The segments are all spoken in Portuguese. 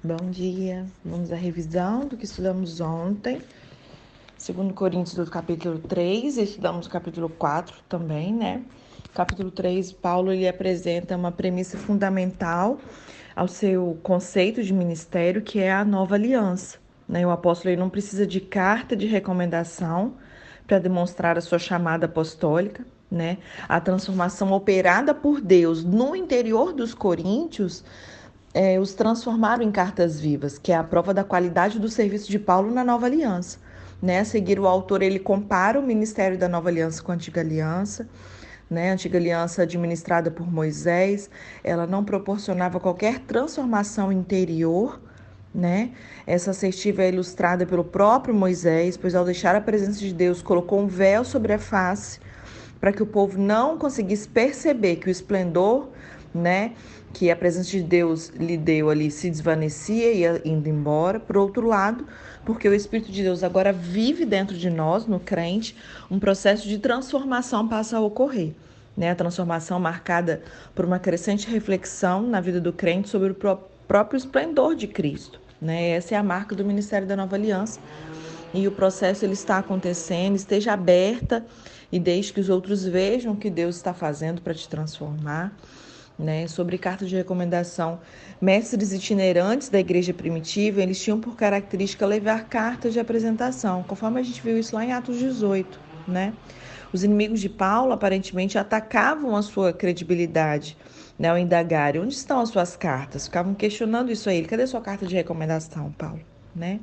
Bom dia. Vamos à revisão do que estudamos ontem. Segundo Coríntios do capítulo 3, estudamos o capítulo 4 também, né? Capítulo 3, Paulo ele apresenta uma premissa fundamental ao seu conceito de ministério, que é a nova aliança. Né? O apóstolo ele não precisa de carta de recomendação para demonstrar a sua chamada apostólica, né? A transformação operada por Deus no interior dos coríntios é, os transformaram em cartas vivas, que é a prova da qualidade do serviço de Paulo na nova aliança. Né? A seguir, o autor ele compara o ministério da nova aliança com a antiga aliança. Né? A antiga aliança administrada por Moisés, ela não proporcionava qualquer transformação interior, né? Essa assertiva é ilustrada pelo próprio Moisés, pois ao deixar a presença de Deus, colocou um véu sobre a face para que o povo não conseguisse perceber que o esplendor né? Que a presença de Deus lhe deu ali se desvanecia e ia indo embora. Por outro lado, porque o Espírito de Deus agora vive dentro de nós, no crente, um processo de transformação passa a ocorrer. Né? A transformação marcada por uma crescente reflexão na vida do crente sobre o próprio esplendor de Cristo. Né? Essa é a marca do Ministério da Nova Aliança. E o processo ele está acontecendo, esteja aberta e deixe que os outros vejam o que Deus está fazendo para te transformar né, sobre carta de recomendação. Mestres itinerantes da igreja primitiva, eles tinham por característica levar cartas de apresentação, conforme a gente viu isso lá em Atos 18, né? Os inimigos de Paulo aparentemente atacavam a sua credibilidade, né, ao indagarem onde estão as suas cartas. Ficavam questionando isso a ele. Cadê sua carta de recomendação, Paulo, né?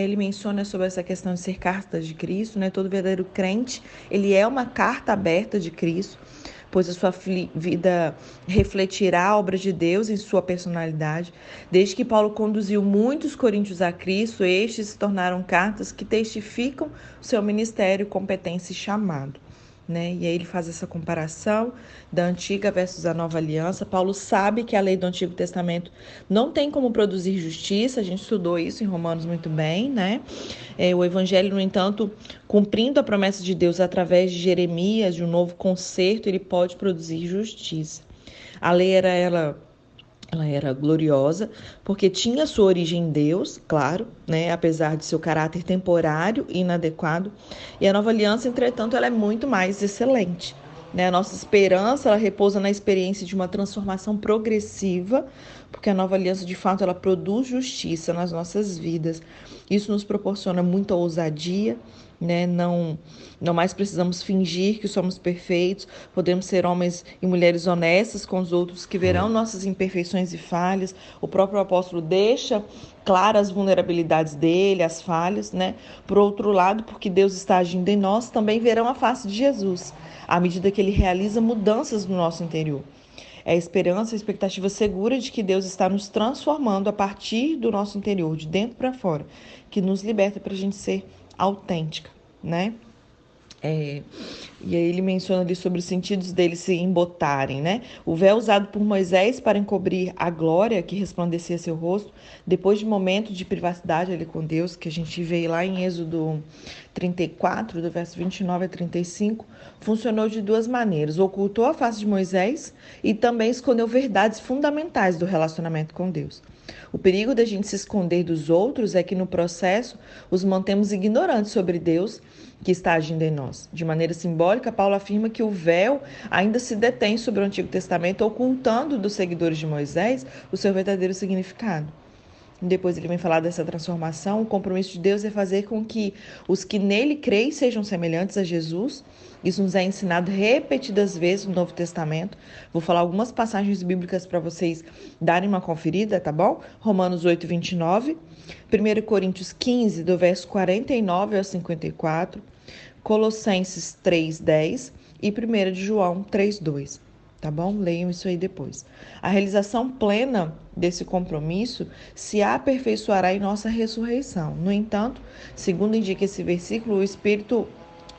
Ele menciona sobre essa questão de ser carta de Cristo, né? Todo verdadeiro crente, ele é uma carta aberta de Cristo pois a sua vida refletirá a obra de Deus em sua personalidade. Desde que Paulo conduziu muitos coríntios a Cristo, estes se tornaram cartas que testificam seu ministério, competência e chamado né? E aí ele faz essa comparação da antiga versus a nova aliança. Paulo sabe que a lei do Antigo Testamento não tem como produzir justiça, a gente estudou isso em Romanos muito bem, né? É, o Evangelho, no entanto, cumprindo a promessa de Deus através de Jeremias, de um novo concerto, ele pode produzir justiça. A lei era ela ela era gloriosa porque tinha sua origem em Deus, claro, né, apesar de seu caráter temporário e inadequado. E a nova aliança, entretanto, ela é muito mais excelente. Né? A nossa esperança ela repousa na experiência de uma transformação progressiva, porque a nova aliança, de fato, ela produz justiça nas nossas vidas. Isso nos proporciona muita ousadia, né? Não, não mais precisamos fingir que somos perfeitos, podemos ser homens e mulheres honestas com os outros que verão uhum. nossas imperfeições e falhas. O próprio apóstolo deixa claras as vulnerabilidades dele, as falhas, né? Por outro lado, porque Deus está agindo em nós, também verão a face de Jesus, à medida que ele realiza mudanças no nosso interior. É a esperança, a expectativa segura de que Deus está nos transformando a partir do nosso interior, de dentro para fora, que nos liberta para a gente ser autêntica, né? É, e aí ele menciona ali sobre os sentidos deles se embotarem, né? O véu usado por Moisés para encobrir a glória que resplandecia seu rosto, depois de momento de privacidade ali com Deus, que a gente vê lá em Êxodo 34, do verso 29 a 35, funcionou de duas maneiras: ocultou a face de Moisés e também escondeu verdades fundamentais do relacionamento com Deus. O perigo da gente se esconder dos outros é que no processo os mantemos ignorantes sobre Deus que está agindo em nós. De maneira simbólica, Paulo afirma que o véu ainda se detém sobre o Antigo Testamento, ocultando dos seguidores de Moisés o seu verdadeiro significado. Depois ele vem falar dessa transformação. O compromisso de Deus é fazer com que os que nele creem sejam semelhantes a Jesus. Isso nos é ensinado repetidas vezes no Novo Testamento. Vou falar algumas passagens bíblicas para vocês darem uma conferida, tá bom? Romanos 8, 29. 1 Coríntios 15, do verso 49 ao 54. Colossenses 3, 10. E 1 João 3, 2 tá bom? Leiam isso aí depois. A realização plena desse compromisso se aperfeiçoará em nossa ressurreição. No entanto, segundo indica esse versículo, o Espírito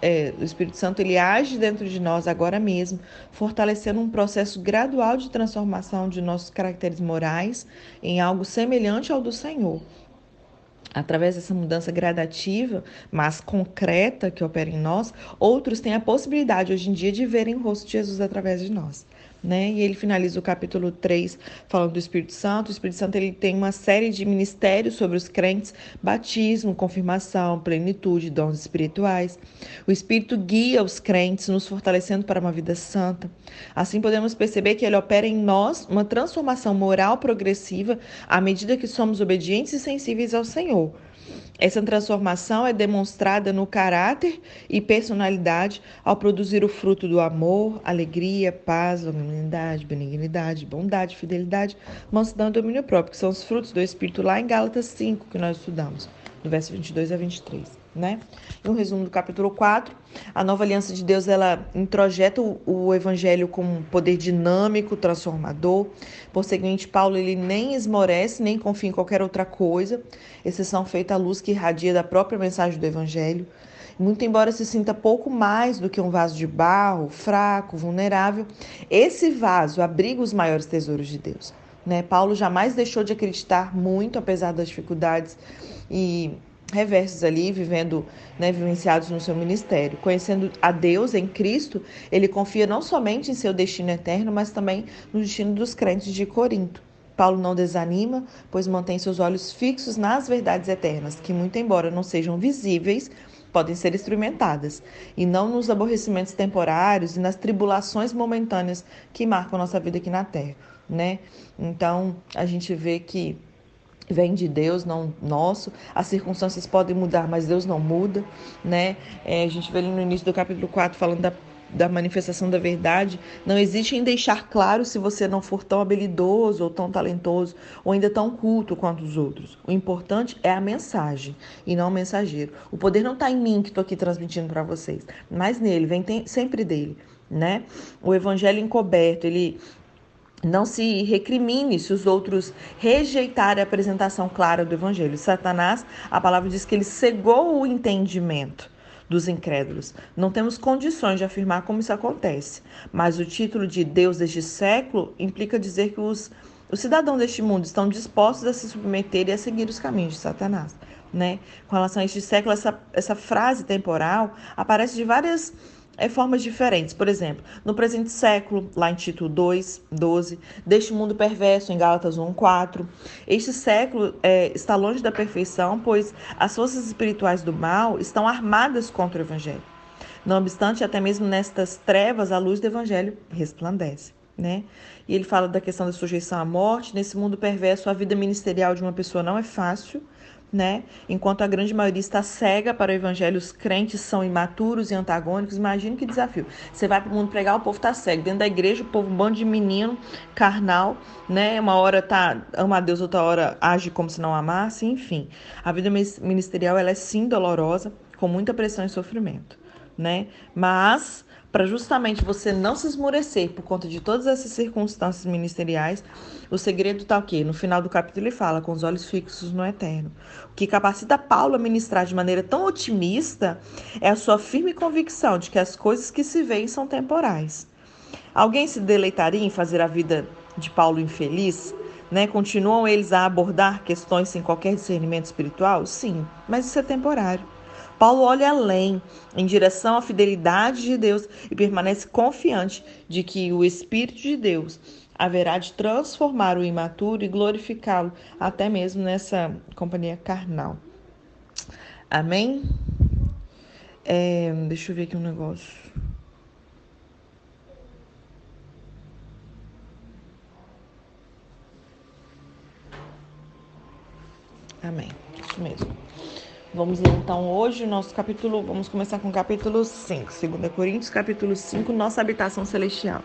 é, o Espírito Santo ele age dentro de nós agora mesmo, fortalecendo um processo gradual de transformação de nossos caracteres morais em algo semelhante ao do Senhor através dessa mudança gradativa, mas concreta que opera em nós, outros têm a possibilidade hoje em dia de verem o rosto de Jesus através de nós. Né? E ele finaliza o capítulo 3 falando do Espírito Santo. O Espírito Santo ele tem uma série de ministérios sobre os crentes: batismo, confirmação, plenitude, dons espirituais. O Espírito guia os crentes, nos fortalecendo para uma vida santa. Assim podemos perceber que ele opera em nós uma transformação moral progressiva à medida que somos obedientes e sensíveis ao Senhor. Essa transformação é demonstrada no caráter e personalidade ao produzir o fruto do amor, alegria, paz, longanimidade, benignidade, bondade, fidelidade, mansidão e domínio próprio, que são os frutos do Espírito lá em Gálatas 5, que nós estudamos, do verso 22 a 23 né? Um resumo do capítulo 4, a nova aliança de Deus, ela introjeta o, o evangelho como um poder dinâmico, transformador. Por seguinte, Paulo ele nem esmorece, nem confia em qualquer outra coisa, exceção feita à luz que irradia da própria mensagem do evangelho. Muito embora se sinta pouco mais do que um vaso de barro, fraco, vulnerável, esse vaso abriga os maiores tesouros de Deus. Né? Paulo jamais deixou de acreditar muito, apesar das dificuldades e reversos ali, vivendo, né, vivenciados no seu ministério. Conhecendo a Deus em Cristo, ele confia não somente em seu destino eterno, mas também no destino dos crentes de Corinto. Paulo não desanima, pois mantém seus olhos fixos nas verdades eternas, que, muito embora não sejam visíveis, podem ser experimentadas, e não nos aborrecimentos temporários e nas tribulações momentâneas que marcam nossa vida aqui na Terra, né? Então, a gente vê que vem de Deus, não nosso. As circunstâncias podem mudar, mas Deus não muda, né? É, a gente vê ali no início do capítulo 4 falando da, da manifestação da verdade. Não existe em deixar claro se você não for tão habilidoso ou tão talentoso ou ainda tão culto quanto os outros. O importante é a mensagem e não o mensageiro. O poder não está em mim que estou aqui transmitindo para vocês, mas nele, vem sempre dele. Né? O evangelho encoberto, ele não se recrimine se os outros rejeitarem a apresentação clara do evangelho. Satanás, a palavra diz que ele cegou o entendimento dos incrédulos. Não temos condições de afirmar como isso acontece, mas o título de Deus deste século implica dizer que os, os cidadãos deste mundo estão dispostos a se submeter e a seguir os caminhos de Satanás. Né? Com relação a este século, essa, essa frase temporal aparece de várias é, formas diferentes. Por exemplo, no presente século, lá em Tito 2, 12, deste mundo perverso, em Gálatas 1, 4. Este século é, está longe da perfeição, pois as forças espirituais do mal estão armadas contra o Evangelho. Não obstante, até mesmo nestas trevas, a luz do Evangelho resplandece. Né? E ele fala da questão da sujeição à morte. Nesse mundo perverso, a vida ministerial de uma pessoa não é fácil né? Enquanto a grande maioria está cega para o evangelho, os crentes são imaturos e antagônicos. Imagina que desafio. Você vai para o mundo pregar, o povo está cego. Dentro da igreja, o povo um bando de menino, carnal, né? Uma hora tá ama a Deus, outra hora age como se não amasse, enfim. A vida ministerial ela é sim dolorosa, com muita pressão e sofrimento, né? Mas para justamente você não se esmurecer por conta de todas essas circunstâncias ministeriais, o segredo está o quê? No final do capítulo ele fala, com os olhos fixos no eterno. O que capacita Paulo a ministrar de maneira tão otimista é a sua firme convicção de que as coisas que se veem são temporais. Alguém se deleitaria em fazer a vida de Paulo infeliz? Né? Continuam eles a abordar questões sem qualquer discernimento espiritual? Sim, mas isso é temporário. Paulo olha além, em direção à fidelidade de Deus e permanece confiante de que o Espírito de Deus haverá de transformar o imaturo e glorificá-lo até mesmo nessa companhia carnal. Amém? É, deixa eu ver aqui um negócio. Amém. Isso mesmo. Vamos ler então hoje o nosso capítulo, vamos começar com o capítulo 5, 2 Coríntios, capítulo 5, nossa habitação celestial.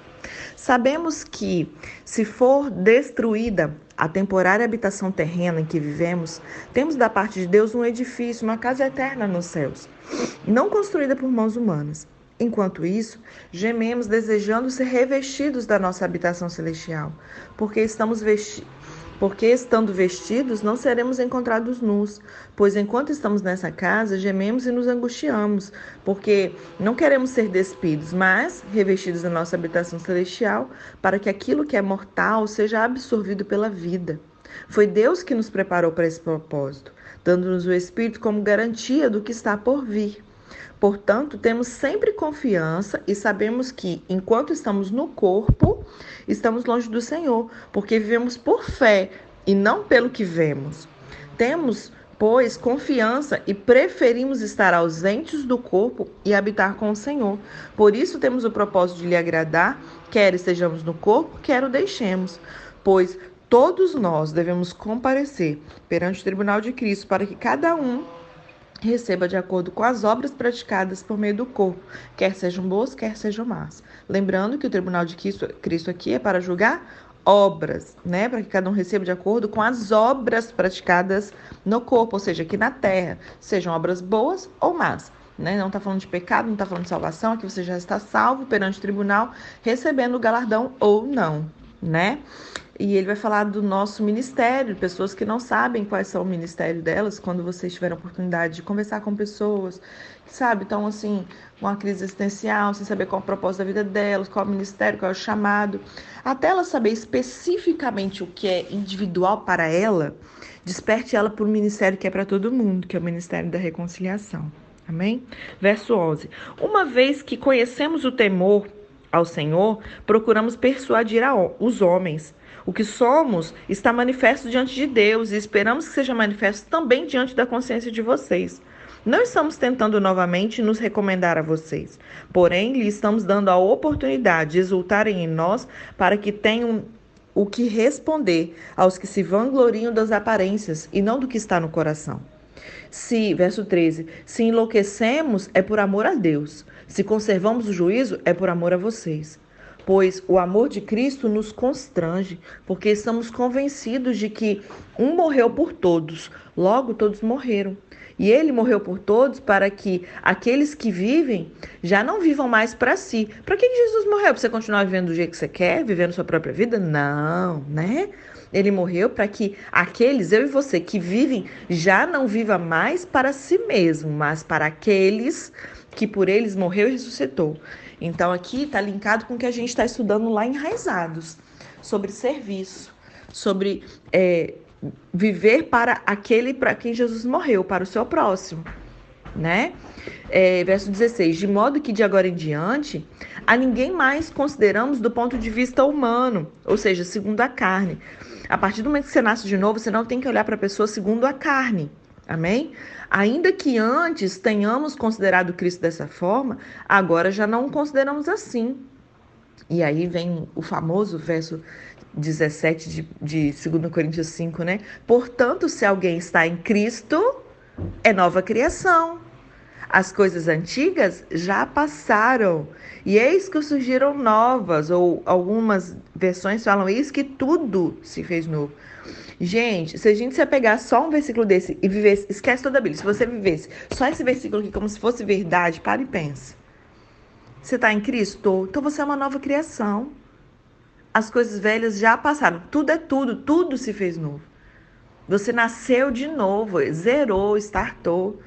Sabemos que, se for destruída a temporária habitação terrena em que vivemos, temos da parte de Deus um edifício, uma casa eterna nos céus, não construída por mãos humanas. Enquanto isso, gememos desejando ser revestidos da nossa habitação celestial, porque estamos vestidos porque estando vestidos não seremos encontrados nus, pois enquanto estamos nessa casa, gememos e nos angustiamos, porque não queremos ser despidos, mas revestidos da nossa habitação celestial, para que aquilo que é mortal seja absorvido pela vida. Foi Deus que nos preparou para esse propósito, dando-nos o Espírito como garantia do que está por vir. Portanto, temos sempre confiança e sabemos que, enquanto estamos no corpo, estamos longe do Senhor, porque vivemos por fé e não pelo que vemos. Temos, pois, confiança e preferimos estar ausentes do corpo e habitar com o Senhor. Por isso temos o propósito de lhe agradar, quer estejamos no corpo, quer o deixemos. Pois todos nós devemos comparecer perante o tribunal de Cristo para que cada um receba de acordo com as obras praticadas por meio do corpo, quer sejam boas, quer sejam más. Lembrando que o tribunal de Cristo, aqui é para julgar obras, né? Para que cada um receba de acordo com as obras praticadas no corpo, ou seja, aqui na terra, sejam obras boas ou más. Né? Não está falando de pecado, não está falando de salvação, aqui você já está salvo perante o tribunal, recebendo o galardão ou não, né? E ele vai falar do nosso ministério, pessoas que não sabem quais são o ministério delas, quando vocês tiverem a oportunidade de conversar com pessoas, sabe? Então, assim, uma crise existencial, sem saber qual é o propósito da vida delas, qual é o ministério, qual é o chamado. Até ela saber especificamente o que é individual para ela, desperte ela para o ministério que é para todo mundo, que é o ministério da reconciliação. Amém? Verso 11. Uma vez que conhecemos o temor ao Senhor, procuramos persuadir os homens o que somos está manifesto diante de Deus e esperamos que seja manifesto também diante da consciência de vocês. Não estamos tentando novamente nos recomendar a vocês, porém lhe estamos dando a oportunidade de exultarem em nós para que tenham o que responder aos que se vangloriam das aparências e não do que está no coração. Se, verso 13, se enlouquecemos é por amor a Deus, se conservamos o juízo é por amor a vocês pois o amor de Cristo nos constrange, porque estamos convencidos de que um morreu por todos, logo todos morreram. E ele morreu por todos para que aqueles que vivem já não vivam mais para si. Para que Jesus morreu? Para você continuar vivendo do jeito que você quer, vivendo sua própria vida? Não, né? Ele morreu para que aqueles, eu e você, que vivem, já não viva mais para si mesmo, mas para aqueles que por eles morreu e ressuscitou. Então aqui está linkado com o que a gente está estudando lá enraizados, sobre serviço, sobre é, viver para aquele para quem Jesus morreu, para o seu próximo, né? É, verso 16: De modo que de agora em diante, a ninguém mais consideramos do ponto de vista humano, ou seja, segundo a carne. A partir do momento que você nasce de novo, você não tem que olhar para a pessoa segundo a carne. Amém? Ainda que antes tenhamos considerado Cristo dessa forma, agora já não o consideramos assim. E aí vem o famoso verso 17 de, de 2 Coríntios 5, né? Portanto, se alguém está em Cristo, é nova criação. As coisas antigas já passaram, e eis que surgiram novas, ou algumas versões falam, eis que tudo se fez novo. Gente, se a gente se pegar só um versículo desse e viver, esquece toda a Bíblia. Se você vivesse só esse versículo aqui como se fosse verdade, para e pense. Você está em Cristo? Então você é uma nova criação. As coisas velhas já passaram. Tudo é tudo, tudo se fez novo. Você nasceu de novo, zerou, startou,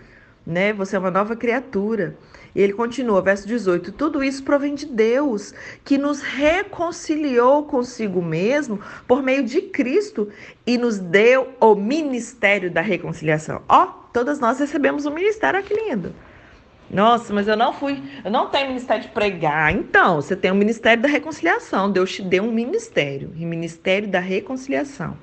né? Você é uma nova criatura. E ele continua, verso 18: Tudo isso provém de Deus, que nos reconciliou consigo mesmo por meio de Cristo e nos deu o ministério da reconciliação. Ó, oh, todas nós recebemos o um ministério, olha que lindo. Nossa, mas eu não fui, eu não tenho ministério de pregar. Então, você tem o ministério da reconciliação. Deus te deu um ministério, o ministério da reconciliação.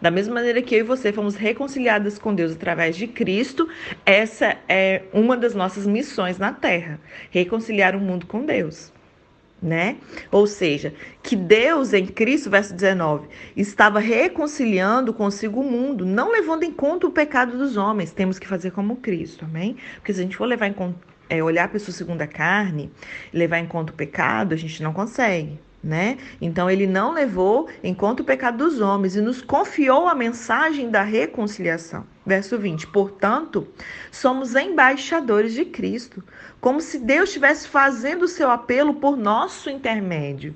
Da mesma maneira que eu e você fomos reconciliadas com Deus através de Cristo, essa é uma das nossas missões na Terra: reconciliar o mundo com Deus. Né? Ou seja, que Deus em Cristo, verso 19, estava reconciliando consigo o mundo, não levando em conta o pecado dos homens. Temos que fazer como Cristo, amém? Porque se a gente for levar em conta, é, olhar a pessoa segundo a carne, levar em conta o pecado, a gente não consegue né? Então ele não levou em conta o pecado dos homens e nos confiou a mensagem da reconciliação. Verso 20: Portanto, somos embaixadores de Cristo, como se Deus estivesse fazendo o seu apelo por nosso intermédio.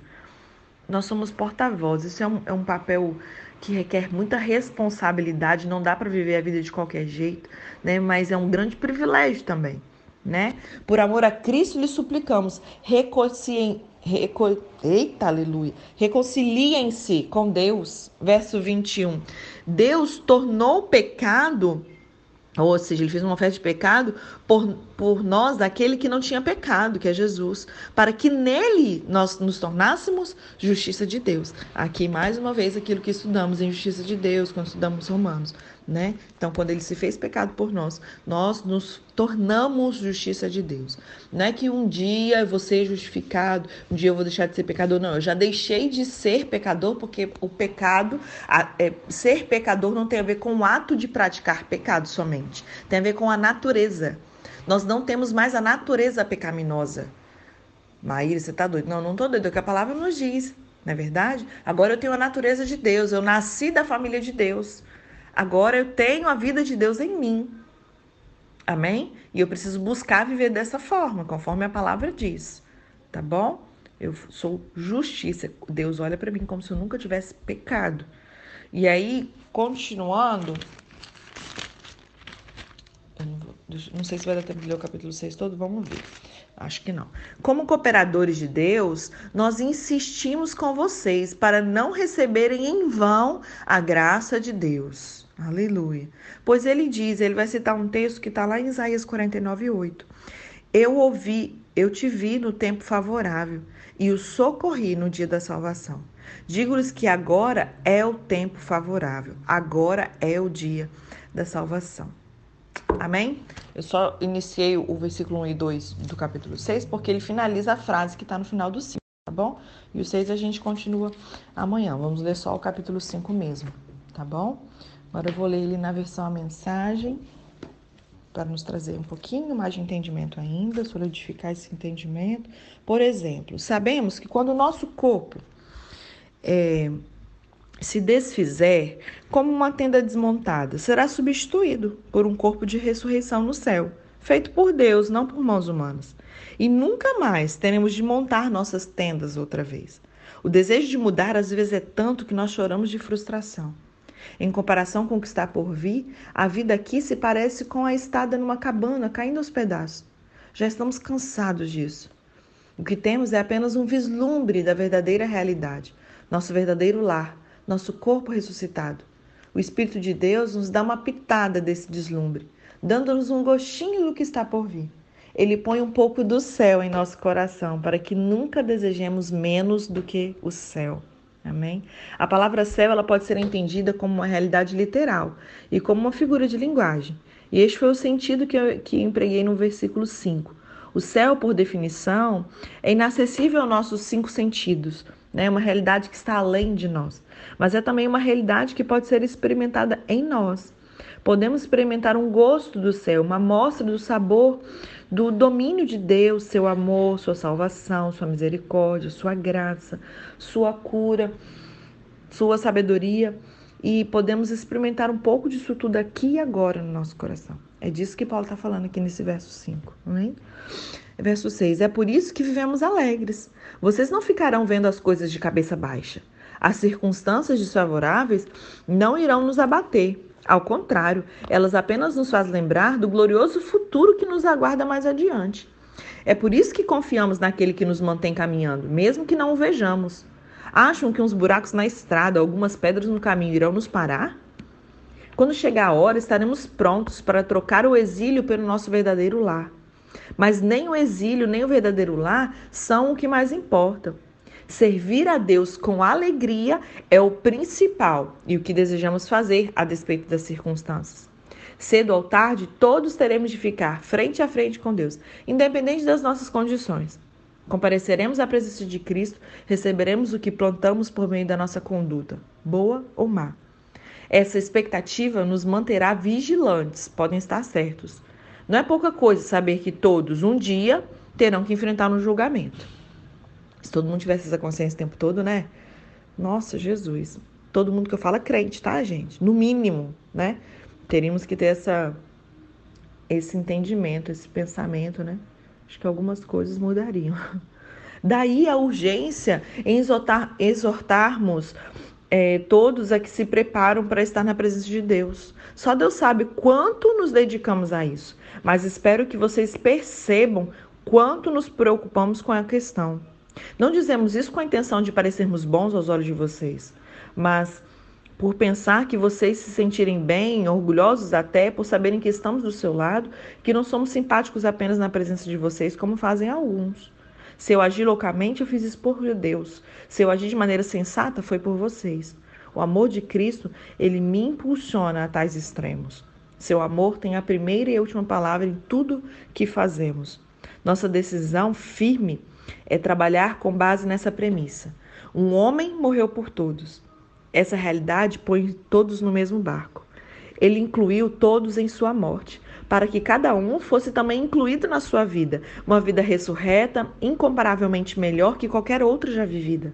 Nós somos porta-vozes, isso é um, é um papel que requer muita responsabilidade, não dá para viver a vida de qualquer jeito, né? Mas é um grande privilégio também, né? Por amor a Cristo lhe suplicamos, reconciliem Reco... Eita, aleluia. Reconciliem-se com Deus. Verso 21. Deus tornou o pecado Ou seja, ele fez uma oferta de pecado por, por nós, daquele que não tinha pecado, que é Jesus, para que nele nós nos tornássemos justiça de Deus. Aqui, mais uma vez, aquilo que estudamos em justiça de Deus, quando estudamos Romanos né? Então, quando ele se fez pecado por nós, nós nos tornamos justiça de Deus. Não é que um dia eu vou ser justificado, um dia eu vou deixar de ser pecador, não. Eu já deixei de ser pecador porque o pecado, a, é, ser pecador não tem a ver com o ato de praticar pecado somente, tem a ver com a natureza. Nós não temos mais a natureza pecaminosa. Maíra, você tá doido? Não, não tô doido, é o que a palavra nos diz, não é verdade? Agora eu tenho a natureza de Deus, eu nasci da família de Deus. Agora eu tenho a vida de Deus em mim. Amém? E eu preciso buscar viver dessa forma, conforme a palavra diz. Tá bom? Eu sou justiça. Deus olha para mim como se eu nunca tivesse pecado. E aí, continuando. Não, sei se vai dar tempo de ler o capítulo 6 todo, vamos ver. Acho que não. Como cooperadores de Deus, nós insistimos com vocês para não receberem em vão a graça de Deus. Aleluia. Pois ele diz, ele vai citar um texto que está lá em Isaías 49, 8. Eu ouvi, eu te vi no tempo favorável e o socorri no dia da salvação. Digo-lhes que agora é o tempo favorável, agora é o dia da salvação. Amém? Eu só iniciei o versículo 1 e 2 do capítulo 6 porque ele finaliza a frase que está no final do 5, tá bom? E o 6 a gente continua amanhã. Vamos ler só o capítulo 5 mesmo, tá bom? Agora eu vou ler ele na versão a mensagem, para nos trazer um pouquinho mais de entendimento ainda, solidificar esse entendimento. Por exemplo, sabemos que quando o nosso corpo é, se desfizer, como uma tenda desmontada, será substituído por um corpo de ressurreição no céu, feito por Deus, não por mãos humanas. E nunca mais teremos de montar nossas tendas outra vez. O desejo de mudar às vezes é tanto que nós choramos de frustração. Em comparação com o que está por vir, a vida aqui se parece com a estada numa cabana caindo aos pedaços. Já estamos cansados disso. O que temos é apenas um vislumbre da verdadeira realidade, nosso verdadeiro lar, nosso corpo ressuscitado. O Espírito de Deus nos dá uma pitada desse deslumbre, dando-nos um gostinho do que está por vir. Ele põe um pouco do céu em nosso coração para que nunca desejemos menos do que o céu. Amém? A palavra céu ela pode ser entendida como uma realidade literal e como uma figura de linguagem. E este foi o sentido que eu que empreguei no versículo 5. O céu, por definição, é inacessível aos nossos cinco sentidos, né? É uma realidade que está além de nós. Mas é também uma realidade que pode ser experimentada em nós. Podemos experimentar um gosto do céu, uma amostra do sabor do domínio de Deus, seu amor, sua salvação, sua misericórdia, sua graça, sua cura, sua sabedoria. E podemos experimentar um pouco disso tudo aqui e agora no nosso coração. É disso que Paulo está falando aqui nesse verso 5. Amém? Verso 6. É por isso que vivemos alegres. Vocês não ficarão vendo as coisas de cabeça baixa. As circunstâncias desfavoráveis não irão nos abater. Ao contrário, elas apenas nos fazem lembrar do glorioso futuro que nos aguarda mais adiante. É por isso que confiamos naquele que nos mantém caminhando, mesmo que não o vejamos. Acham que uns buracos na estrada, algumas pedras no caminho irão nos parar? Quando chegar a hora, estaremos prontos para trocar o exílio pelo nosso verdadeiro lar. Mas nem o exílio, nem o verdadeiro lar são o que mais importa. Servir a Deus com alegria é o principal e o que desejamos fazer a despeito das circunstâncias. Cedo ou tarde, todos teremos de ficar frente a frente com Deus, independente das nossas condições. Compareceremos à presença de Cristo, receberemos o que plantamos por meio da nossa conduta, boa ou má. Essa expectativa nos manterá vigilantes, podem estar certos. Não é pouca coisa saber que todos, um dia, terão que enfrentar um julgamento. Se todo mundo tivesse essa consciência o tempo todo, né? Nossa, Jesus. Todo mundo que eu falo é crente, tá, gente? No mínimo, né? Teríamos que ter essa, esse entendimento, esse pensamento, né? Acho que algumas coisas mudariam. Daí a urgência em exortar, exortarmos é, todos a que se preparam para estar na presença de Deus. Só Deus sabe quanto nos dedicamos a isso, mas espero que vocês percebam quanto nos preocupamos com a questão. Não dizemos isso com a intenção de parecermos bons aos olhos de vocês, mas por pensar que vocês se sentirem bem, orgulhosos até, por saberem que estamos do seu lado, que não somos simpáticos apenas na presença de vocês, como fazem alguns. Se eu agir loucamente, eu fiz isso por Deus. Se eu agir de maneira sensata, foi por vocês. O amor de Cristo, ele me impulsiona a tais extremos. Seu amor tem a primeira e última palavra em tudo que fazemos. Nossa decisão firme é trabalhar com base nessa premissa. Um homem morreu por todos. Essa realidade põe todos no mesmo barco. Ele incluiu todos em sua morte, para que cada um fosse também incluído na sua vida, uma vida ressurreta, incomparavelmente melhor que qualquer outra já vivida.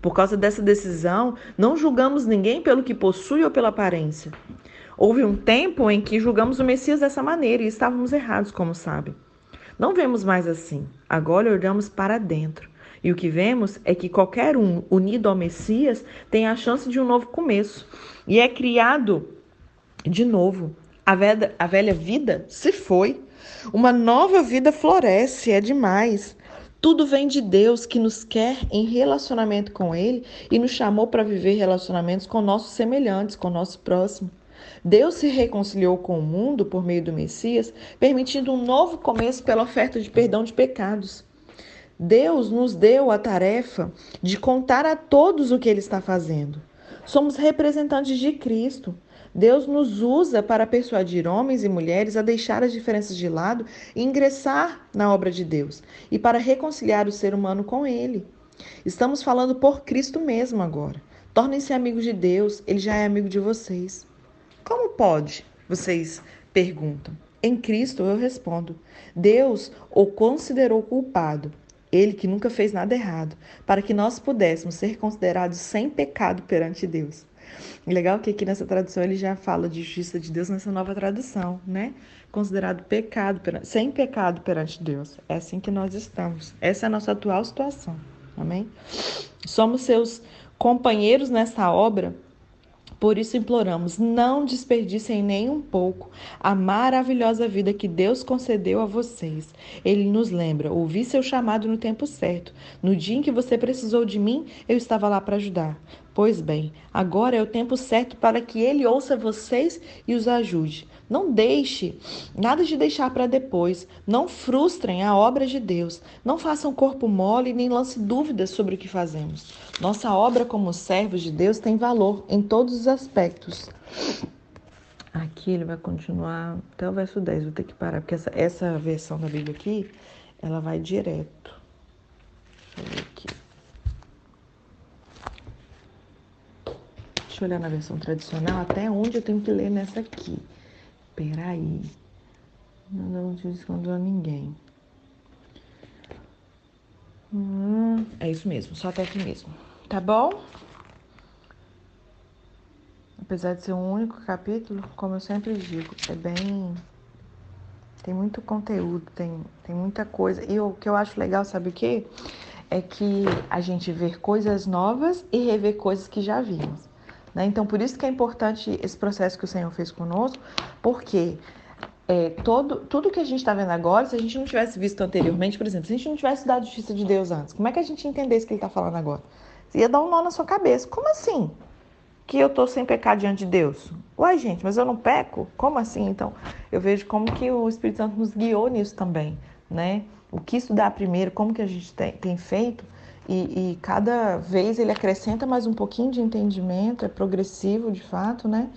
Por causa dessa decisão, não julgamos ninguém pelo que possui ou pela aparência. Houve um tempo em que julgamos o Messias dessa maneira e estávamos errados, como sabem. Não vemos mais assim. Agora olhamos para dentro. E o que vemos é que qualquer um unido ao Messias tem a chance de um novo começo e é criado de novo. A velha, a velha vida se foi, uma nova vida floresce, é demais. Tudo vem de Deus que nos quer em relacionamento com Ele e nos chamou para viver relacionamentos com nossos semelhantes, com nosso próximo. Deus se reconciliou com o mundo por meio do Messias, permitindo um novo começo pela oferta de perdão de pecados. Deus nos deu a tarefa de contar a todos o que Ele está fazendo. Somos representantes de Cristo. Deus nos usa para persuadir homens e mulheres a deixar as diferenças de lado e ingressar na obra de Deus e para reconciliar o ser humano com Ele. Estamos falando por Cristo mesmo agora. Tornem-se amigos de Deus, Ele já é amigo de vocês. Como pode? Vocês perguntam. Em Cristo eu respondo: Deus o considerou culpado ele que nunca fez nada errado, para que nós pudéssemos ser considerados sem pecado perante Deus. Legal que aqui nessa tradução ele já fala de justiça de Deus nessa nova tradução, né? Considerado pecado, sem pecado perante Deus. É assim que nós estamos. Essa é a nossa atual situação. Amém? Somos seus companheiros nessa obra por isso imploramos, não desperdicem nem um pouco a maravilhosa vida que Deus concedeu a vocês. Ele nos lembra, ouvi seu chamado no tempo certo. No dia em que você precisou de mim, eu estava lá para ajudar. Pois bem, agora é o tempo certo para que ele ouça vocês e os ajude. Não deixe, nada de deixar para depois. Não frustrem a obra de Deus. Não façam corpo mole nem lance dúvidas sobre o que fazemos. Nossa obra como servos de Deus tem valor em todos os aspectos. Aqui ele vai continuar até o verso 10. Vou ter que parar, porque essa, essa versão da Bíblia aqui, ela vai direto. Deixa eu ver aqui. Deixa eu olhar na versão tradicional até onde eu tenho que ler nessa aqui. Peraí. Não te escondendo a ninguém. Hum, é isso mesmo, só até aqui mesmo. Tá bom? Apesar de ser um único capítulo, como eu sempre digo, é bem. Tem muito conteúdo, tem, tem muita coisa. E o que eu acho legal, sabe o quê? É que a gente vê coisas novas e rever coisas que já vimos. Né? Então, por isso que é importante esse processo que o Senhor fez conosco, porque é, todo, tudo que a gente está vendo agora, se a gente não tivesse visto anteriormente, por exemplo, se a gente não tivesse estudado a justiça de Deus antes, como é que a gente entendesse o que ele está falando agora? Você ia dar um nó na sua cabeça. Como assim? Que eu estou sem pecar diante de Deus? Uai, gente, mas eu não peco? Como assim? Então, eu vejo como que o Espírito Santo nos guiou nisso também, né? O que estudar primeiro, como que a gente tem, tem feito e, e, cada vez ele acrescenta mais um pouquinho de entendimento, é progressivo de fato, né?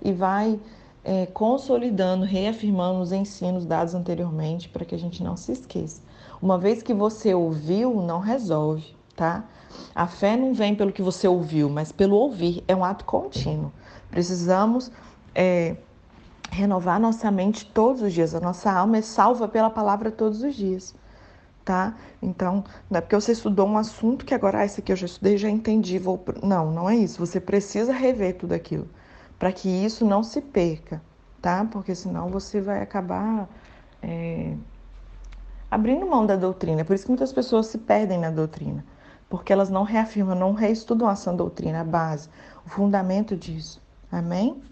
E vai é, consolidando, reafirmando os ensinos dados anteriormente para que a gente não se esqueça. Uma vez que você ouviu, não resolve, tá? A fé não vem pelo que você ouviu, mas pelo ouvir. É um ato contínuo. Precisamos é, renovar nossa mente todos os dias. A nossa alma é salva pela palavra todos os dias tá? Então, não é porque você estudou um assunto que agora, ah, esse aqui eu já estudei, já entendi, vou. Não, não é isso. Você precisa rever tudo aquilo para que isso não se perca, tá? Porque senão você vai acabar é, abrindo mão da doutrina. Por isso que muitas pessoas se perdem na doutrina, porque elas não reafirmam, não reestudam essa doutrina, a base, o fundamento disso. Amém?